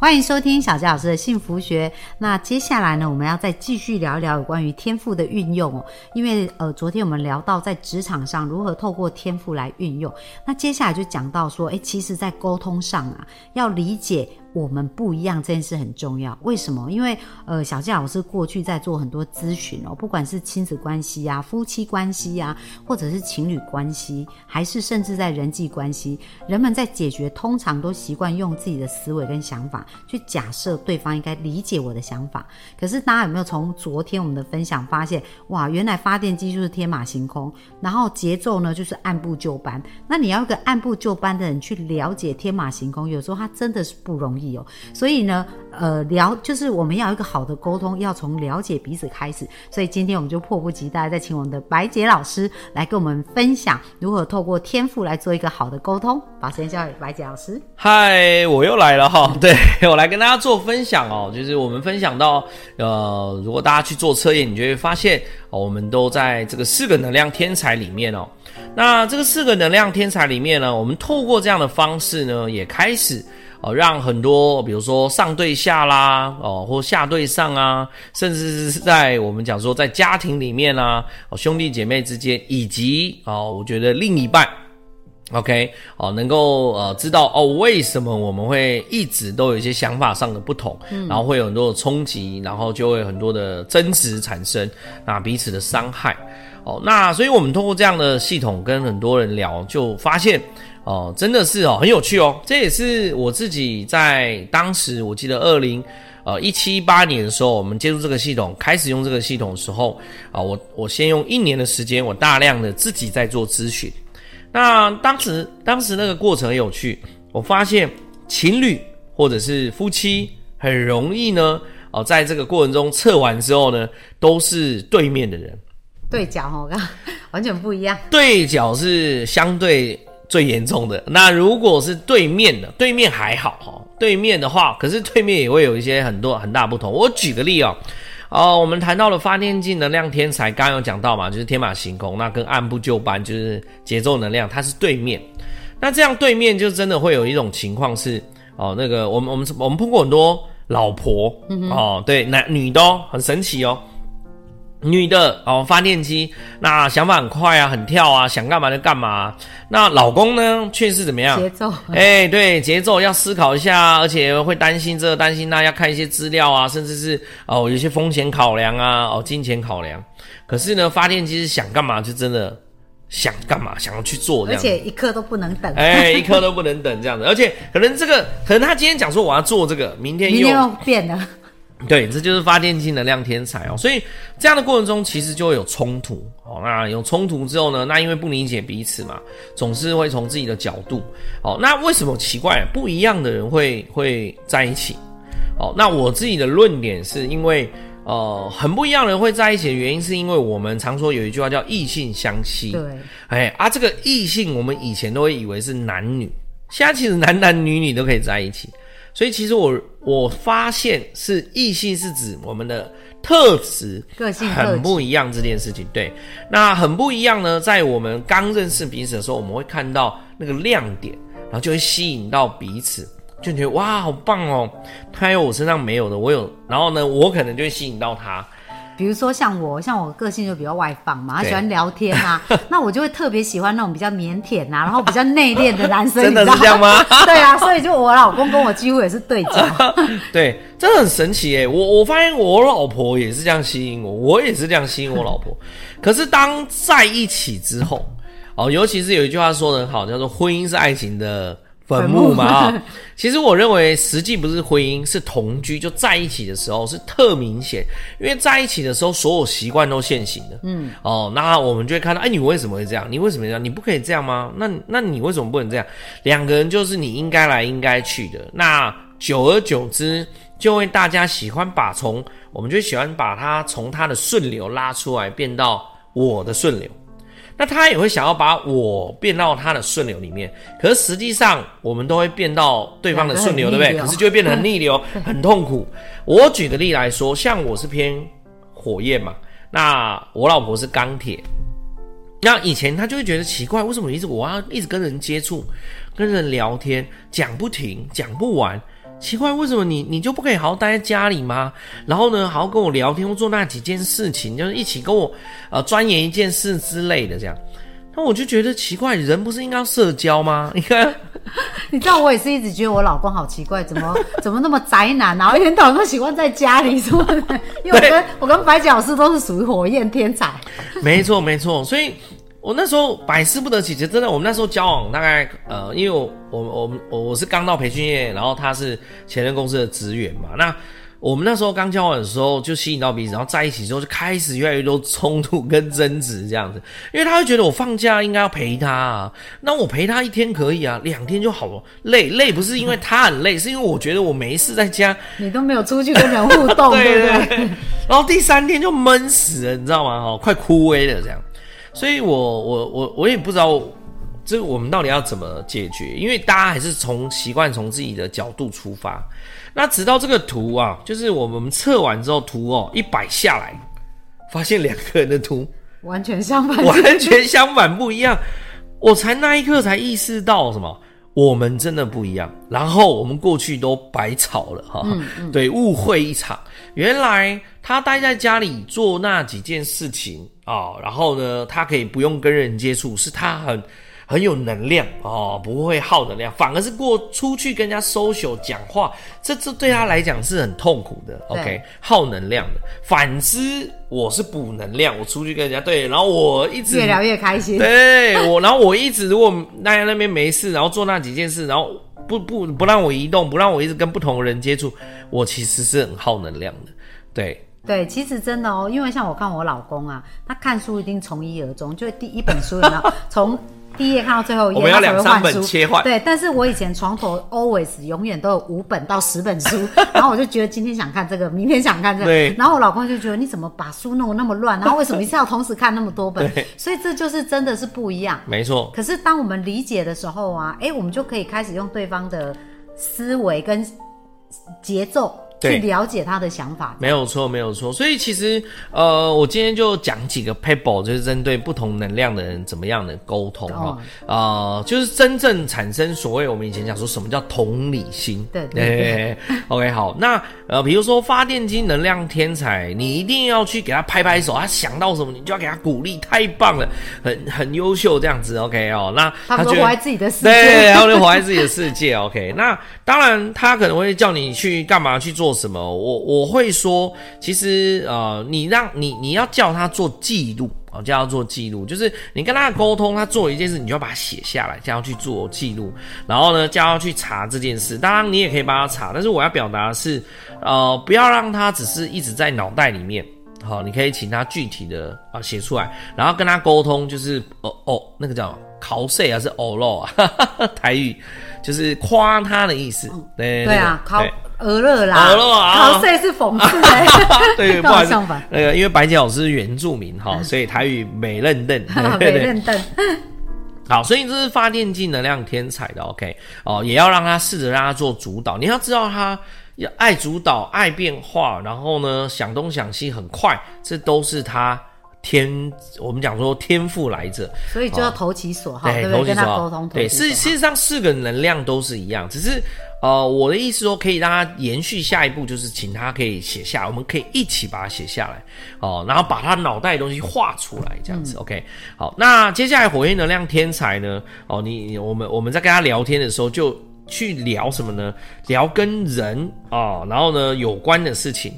欢迎收听小杰老师的幸福学。那接下来呢，我们要再继续聊一聊有关于天赋的运用哦。因为呃，昨天我们聊到在职场上如何透过天赋来运用，那接下来就讲到说，诶，其实在沟通上啊，要理解。我们不一样这件事很重要，为什么？因为呃，小纪老师过去在做很多咨询哦，不管是亲子关系呀、夫妻关系呀，或者是情侣关系，还是甚至在人际关系，人们在解决通常都习惯用自己的思维跟想法去假设对方应该理解我的想法。可是大家有没有从昨天我们的分享发现，哇，原来发电机就是天马行空，然后节奏呢就是按部就班。那你要一个按部就班的人去了解天马行空，有时候他真的是不容易。有，所以呢，呃，聊就是我们要一个好的沟通，要从了解彼此开始。所以今天我们就迫不及待再请我们的白洁老师来跟我们分享如何透过天赋来做一个好的沟通。把时间交给白洁老师。嗨，我又来了哈，对我来跟大家做分享哦。就是我们分享到，呃，如果大家去做测验，你就会发现哦，我们都在这个四个能量天才里面哦。那这个四个能量天才里面呢，我们透过这样的方式呢，也开始。哦，让很多，比如说上对下啦，哦，或下对上啊，甚至是在我们讲说在家庭里面啊，哦，兄弟姐妹之间，以及哦，我觉得另一半，OK，哦，能够呃知道哦，为什么我们会一直都有一些想法上的不同，然后会有很多的冲击，然后就会很多的争执产生，那彼此的伤害，哦，那所以我们通过这样的系统跟很多人聊，就发现。哦，真的是哦，很有趣哦。这也是我自己在当时，我记得二零呃一七一八年的时候，我们接触这个系统，开始用这个系统的时候啊，我我先用一年的时间，我大量的自己在做咨询。那当时当时那个过程很有趣，我发现情侣或者是夫妻很容易呢，哦，在这个过程中测完之后呢，都是对面的人，对角哦，完全不一样。对角是相对。最严重的那如果是对面的，对面还好哈。对面的话，可是对面也会有一些很多很大不同。我举个例哦，哦，我们谈到了发电机能量天才，刚刚有讲到嘛，就是天马行空，那跟按部就班就是节奏能量，它是对面。那这样对面就真的会有一种情况是哦，那个我们我们我们碰过很多老婆哦，对，男女都很神奇哦。女的哦，发电机，那想法很快啊，很跳啊，想干嘛就干嘛。那老公呢，却是怎么样？节奏，哎，对，节奏要思考一下，而且会担心这担心那，要看一些资料啊，甚至是哦，有些风险考量啊，哦，金钱考量。可是呢，发电机是想干嘛就真的想干嘛，想要去做，而且一刻都不能等，哎，一刻都不能等这样子。而且可能这个，可能他今天讲说我要做这个，明天又变了。对，这就是发电机能量天才哦，所以这样的过程中其实就会有冲突哦。那有冲突之后呢，那因为不理解彼此嘛，总是会从自己的角度哦。那为什么奇怪不一样的人会会在一起？哦，那我自己的论点是因为呃，很不一样的人会在一起的原因，是因为我们常说有一句话叫异性相吸。对，哎啊，这个异性我们以前都会以为是男女，现在其实男男女女都可以在一起。所以其实我我发现是异性是指我们的特质个性很不一样这件事情，对，那很不一样呢。在我们刚认识彼此的时候，我们会看到那个亮点，然后就会吸引到彼此，就觉得哇，好棒哦，他有我身上没有的，我有，然后呢，我可能就会吸引到他。比如说像我，像我个性就比较外放嘛，他喜欢聊天啊，那我就会特别喜欢那种比较腼腆啊，然后比较内敛的男生。真的是这样吗？对啊，所以就我老公跟我几乎也是对角。对，真的很神奇哎！我我发现我老婆也是这样吸引我，我也是这样吸引我老婆。可是当在一起之后，哦，尤其是有一句话说的很好，叫做“婚姻是爱情的”。坟墓嘛啊，其实我认为实际不是婚姻，是同居就在一起的时候是特明显，因为在一起的时候所有习惯都现行的，嗯哦，那我们就会看到，哎，你为什么会这样？你为什么这样？你不可以这样吗？那那你为什么不能这样？两个人就是你应该来应该去的，那久而久之就会大家喜欢把从，我们就喜欢把它从他的顺流拉出来，变到我的顺流。那他也会想要把我变到他的顺流里面，可是实际上我们都会变到对方的顺流，对不对？可是就会变得很逆流，很痛苦。我举个例来说，像我是偏火焰嘛，那我老婆是钢铁。那以前他就会觉得奇怪，为什么一直我要一直跟人接触，跟人聊天，讲不停，讲不完。奇怪，为什么你你就不可以好好待在家里吗？然后呢，好好跟我聊天或做那几件事情，就是一起跟我呃钻研一件事之类的这样。那我就觉得奇怪，人不是应该要社交吗？你看，你知道我也是一直觉得我老公好奇怪，怎么 怎么那么宅男，然后一天到晚都喜欢在家里什么的。因为我跟我跟白老师都是属于火焰天才。没错没错，所以。我那时候百思不得其解，真的。我们那时候交往大概呃，因为我我我我我是刚到培训业，然后他是前任公司的职员嘛。那我们那时候刚交往的时候就吸引到彼此，然后在一起之后就开始越来越多冲突跟争执这样子。因为他会觉得我放假应该要陪他啊，那我陪他一天可以啊，两天就好了。累累不是因为他很累，是因为我觉得我没事在家，你都没有出去跟人互动，对不对？然后第三天就闷死了，你知道吗？哦，快枯萎了这样。所以，我我我我也不知道，这我们到底要怎么解决？因为大家还是从习惯从自己的角度出发。那直到这个图啊，就是我们测完之后，图哦一摆下来，发现两个人的图完全相反，完全相反不一样。我才那一刻才意识到什么，我们真的不一样。然后我们过去都白吵了哈，对，误会一场。原来他待在家里做那几件事情。啊，然后呢，他可以不用跟人接触，是他很很有能量哦，不会耗能量，反而是过出去跟人家 social 讲话，这这对他来讲是很痛苦的，OK，耗能量的。反之，我是补能量，我出去跟人家对，然后我一直越聊越开心，对我，然后我一直如果大家那边没事，然后做那几件事，然后不不不让我移动，不让我一直跟不同的人接触，我其实是很耗能量的，对。对，其实真的哦，因为像我看我老公啊，他看书一定从一而终，就第一本书，然后 从第一页看到最后一页，他才会换书。切换。对，但是我以前床头 always 永远都有五本到十本书，然后我就觉得今天想看这个，明天想看这个，然后我老公就觉得你怎么把书弄得那么乱，然后为什么一次要同时看那么多本？所以这就是真的是不一样。没错。可是当我们理解的时候啊，哎，我们就可以开始用对方的思维跟节奏。去了解他的想法，没有错，没有错。所以其实，呃，我今天就讲几个 paper，就是针对不同能量的人怎么样的沟通哈，啊，就是真正产生所谓我们以前讲说什么叫同理心。对对对。OK，好，那呃，比如说发电机能量天才，你一定要去给他拍拍手，他想到什么，你就要给他鼓励，太棒了，很很优秀这样子。OK 哦，那他就活在自己的世界，对，然后就活在自己的世界。OK，那当然他可能会叫你去干嘛去做。做什么？我我会说，其实呃，你让你你要叫他做记录啊，叫他做记录，就是你跟他沟通，他做一件事，你就要把它写下来，叫他去做记录，然后呢，叫他去查这件事。当然，你也可以帮他查，但是我要表达的是，呃，不要让他只是一直在脑袋里面。好，你可以请他具体的啊写出来，然后跟他沟通，就是哦哦，那个叫考试还是哦喽啊？台语就是夸他的意思。对对啊，考。俄勒啦，俄勒啊，考试是讽刺的，对，不好相反。那个因为白姐老师是原住民哈，所以台语美认凳，美认凳。好，所以这是发电机能量天才的 OK 哦，也要让他试着让他做主导。你要知道他要爱主导、爱变化，然后呢想东想西很快，这都是他。天，我们讲说天赋来着，所以就要投其所好，对不对？跟他沟通，对，事事实上四个能量都是一样，只是呃，我的意思说可以让他延续下一步，就是请他可以写下，我们可以一起把它写下来哦，然后把他脑袋的东西画出来，这样子，OK。好，那接下来火焰能量天才呢？哦，你我们我们在跟他聊天的时候，就去聊什么呢？聊跟人啊，然后呢有关的事情。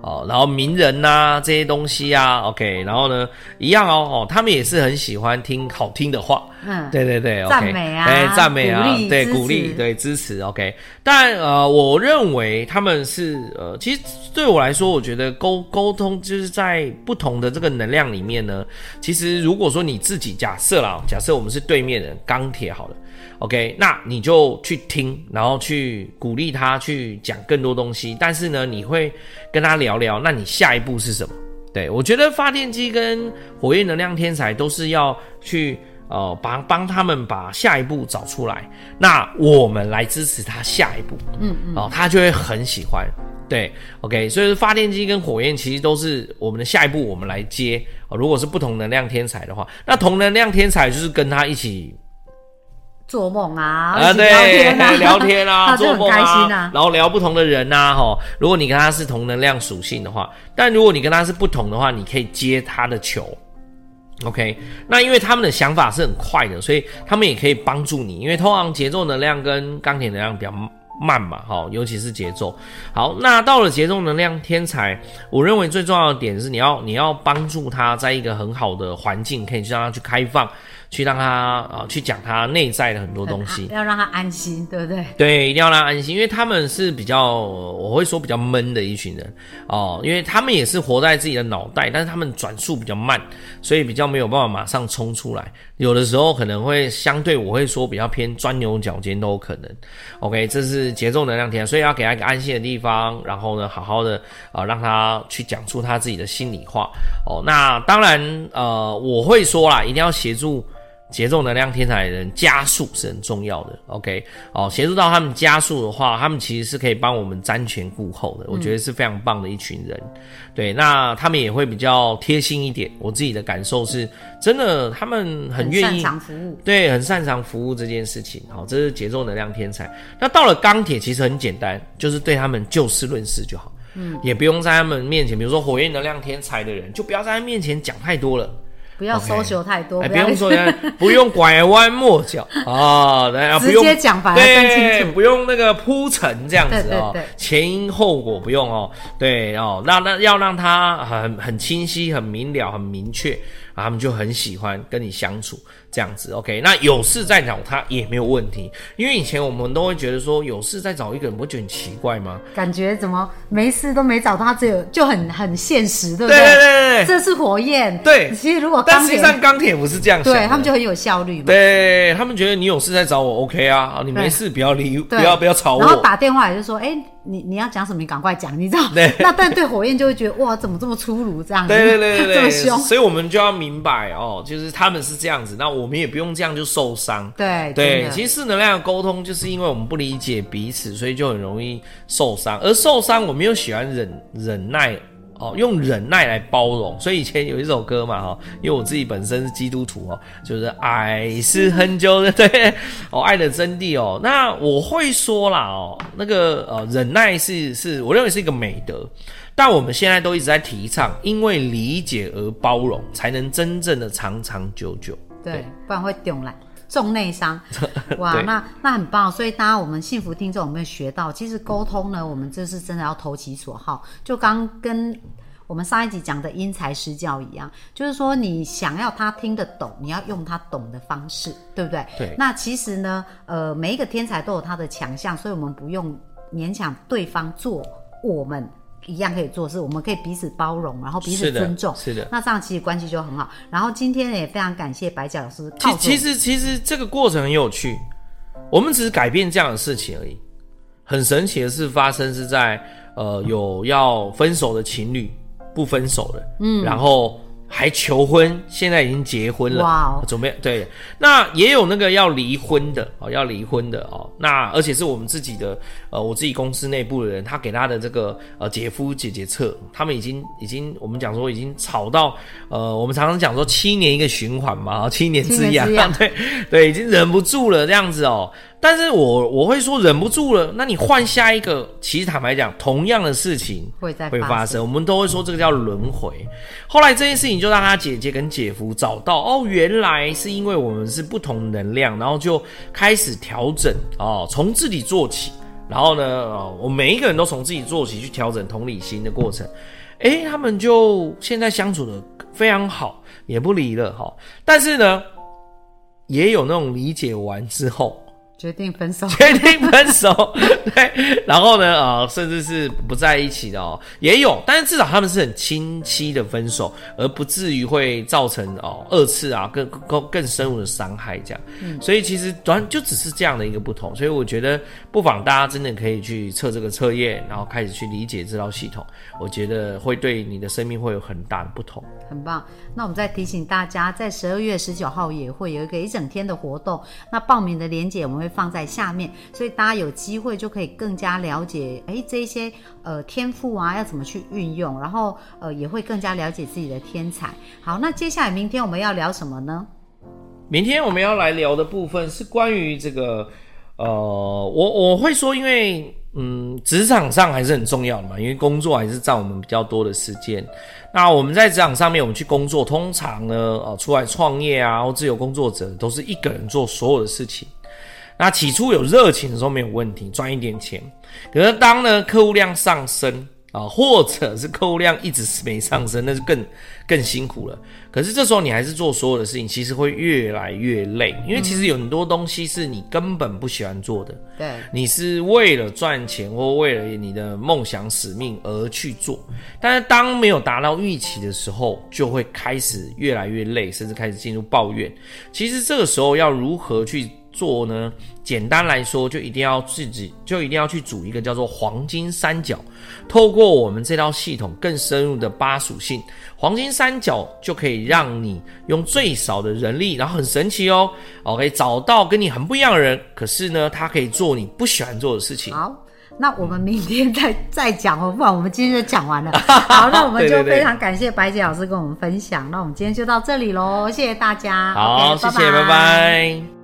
哦，然后名人呐这些东西啊，OK，然后呢一样哦，哦，他们也是很喜欢听好听的话，嗯，对对对，赞美啊，哎，赞美啊，对，鼓励，对，支持，OK。但呃，我认为他们是呃，其实对我来说，我觉得沟沟通就是在不同的这个能量里面呢，其实如果说你自己假设啦，假设我们是对面人，钢铁好了。OK，那你就去听，然后去鼓励他去讲更多东西。但是呢，你会跟他聊聊，那你下一步是什么？对我觉得发电机跟火焰能量天才都是要去呃帮帮他们把下一步找出来，那我们来支持他下一步，嗯嗯，哦，他就会很喜欢。对，OK，所以发电机跟火焰其实都是我们的下一步，我们来接。哦，如果是不同能量天才的话，那同能量天才就是跟他一起做梦啊，啊，对，聊天啊，做梦啊，然后聊不同的人呐，哈。如果你跟他是同能量属性的话，但如果你跟他是不同的话，你可以接他的球，OK。那因为他们的想法是很快的，所以他们也可以帮助你，因为通常节奏能量跟钢铁能量比较。慢嘛，哈，尤其是节奏。好，那到了节奏能量天才，我认为最重要的点是你要你要帮助他在一个很好的环境，可以让他去开放。去让他啊，去讲他内在的很多东西，要让他安心，对不对？对，一定要让他安心，因为他们是比较，我会说比较闷的一群人哦，因为他们也是活在自己的脑袋，但是他们转速比较慢，所以比较没有办法马上冲出来，有的时候可能会相对我会说比较偏钻牛角尖都有可能。OK，这是节奏能量天，所以要给他一个安心的地方，然后呢，好好的啊，让他去讲出他自己的心里话哦。那当然，呃，我会说啦，一定要协助。节奏能量天才的人加速是很重要的，OK，哦，协助到他们加速的话，他们其实是可以帮我们瞻前顾后的，我觉得是非常棒的一群人。对，那他们也会比较贴心一点。我自己的感受是，真的，他们很愿意，擅长服务，对，很擅长服务这件事情。好，这是节奏能量天才。那到了钢铁，其实很简单，就是对他们就事论事就好，嗯，也不用在他们面前，比如说火焰能量天才的人，就不要在他面前讲太多了。不要搜求太多，不用说，不用拐弯抹角啊，直接讲白，对，不用那个铺陈这样子哦，前因后果不用哦，对哦，那那要让他很很清晰、很明了、很明确。他们就很喜欢跟你相处这样子，OK？那有事再找他也没有问题，因为以前我们都会觉得说有事再找一个人，不觉得很奇怪吗？感觉怎么没事都没找他，只有就很很现实，对不对？对对对对，这是火焰。对，其实如果但实际上钢铁不是这样想，对他们就很有效率嘛。对他们觉得你有事再找我，OK 啊？你没事不要理，不要不要吵我。然后打电话也就说，哎。你你要讲什么？你赶快讲，你知道？那但对火焰就会觉得哇，怎么这么粗鲁这样？对对对对，这么凶。所以我们就要明白哦，就是他们是这样子，那我们也不用这样就受伤。对对，其实能量沟通就是因为我们不理解彼此，所以就很容易受伤。而受伤，我们又喜欢忍忍耐。哦，用忍耐来包容，所以以前有一首歌嘛，哈，因为我自己本身是基督徒哦，就是爱是很久的，对，哦，爱的真谛哦，那我会说啦，哦，那个呃，忍耐是是我认为是一个美德，但我们现在都一直在提倡，因为理解而包容，才能真正的长长久久，对，不然会丢烂。重内伤，哇，那那很棒。所以大家我们幸福听众有没有学到？其实沟通呢，我们这是真的要投其所好。就刚跟我们上一集讲的因材施教一样，就是说你想要他听得懂，你要用他懂的方式，对不对？对。那其实呢，呃，每一个天才都有他的强项，所以我们不用勉强对方做我们。一样可以做事，我们可以彼此包容，然后彼此尊重，是的，那这样其实关系就很好。然后今天也非常感谢白甲老师。其其实其实这个过程很有趣，我们只是改变这样的事情而已。很神奇的事发生是在呃有要分手的情侣不分手了，嗯，然后。还求婚，现在已经结婚了，哇！哦准备对，那也有那个要离婚的哦，要离婚的哦。那而且是我们自己的呃，我自己公司内部的人，他给他的这个呃姐夫姐姐测，他们已经已经我们讲说已经吵到呃，我们常常讲说七年一个循环嘛，七年之痒，对对，已经忍不住了这样子哦。但是我我会说忍不住了，那你换下一个，其实坦白讲，同样的事情会在会发生，我们都会说这个叫轮回。后来这件事情就让他姐姐跟姐夫找到，哦，原来是因为我们是不同能量，然后就开始调整哦，从自己做起，然后呢，哦，我每一个人都从自己做起去调整同理心的过程，诶，他们就现在相处的非常好，也不离了哈。但是呢，也有那种理解完之后。决定分手，决定分手，对，然后呢，呃，甚至是不在一起的哦，也有，但是至少他们是很清晰的分手，而不至于会造成哦二次啊更更更深入的伤害这样。嗯，所以其实短就只是这样的一个不同，所以我觉得不妨大家真的可以去测这个测验，然后开始去理解这套系统，我觉得会对你的生命会有很大的不同。很棒，那我们再提醒大家，在十二月十九号也会有一个一整天的活动，那报名的链接我们会。放在下面，所以大家有机会就可以更加了解，哎，这些呃天赋啊，要怎么去运用，然后呃也会更加了解自己的天才。好，那接下来明天我们要聊什么呢？明天我们要来聊的部分是关于这个，呃，我我会说，因为嗯，职场上还是很重要的嘛，因为工作还是占我们比较多的时间。那我们在职场上面，我们去工作，通常呢，呃，出来创业啊，或自由工作者，都是一个人做所有的事情。那起初有热情的时候没有问题，赚一点钱。可是当呢客户量上升啊，或者是客户量一直是没上升，那就更更辛苦了。可是这时候你还是做所有的事情，其实会越来越累，因为其实有很多东西是你根本不喜欢做的。对，你是为了赚钱或为了你的梦想使命而去做，但是当没有达到预期的时候，就会开始越来越累，甚至开始进入抱怨。其实这个时候要如何去？做呢？简单来说，就一定要自己，就一定要去组一个叫做黄金三角。透过我们这套系统更深入的八属性，黄金三角就可以让你用最少的人力，然后很神奇哦，OK，找到跟你很不一样的人。可是呢，他可以做你不喜欢做的事情。好，那我们明天再再讲哦，不然我们今天就讲完了。好，那我们就非常感谢白姐老师跟我们分享。那我们今天就到这里喽，谢谢大家。好，谢谢，拜拜。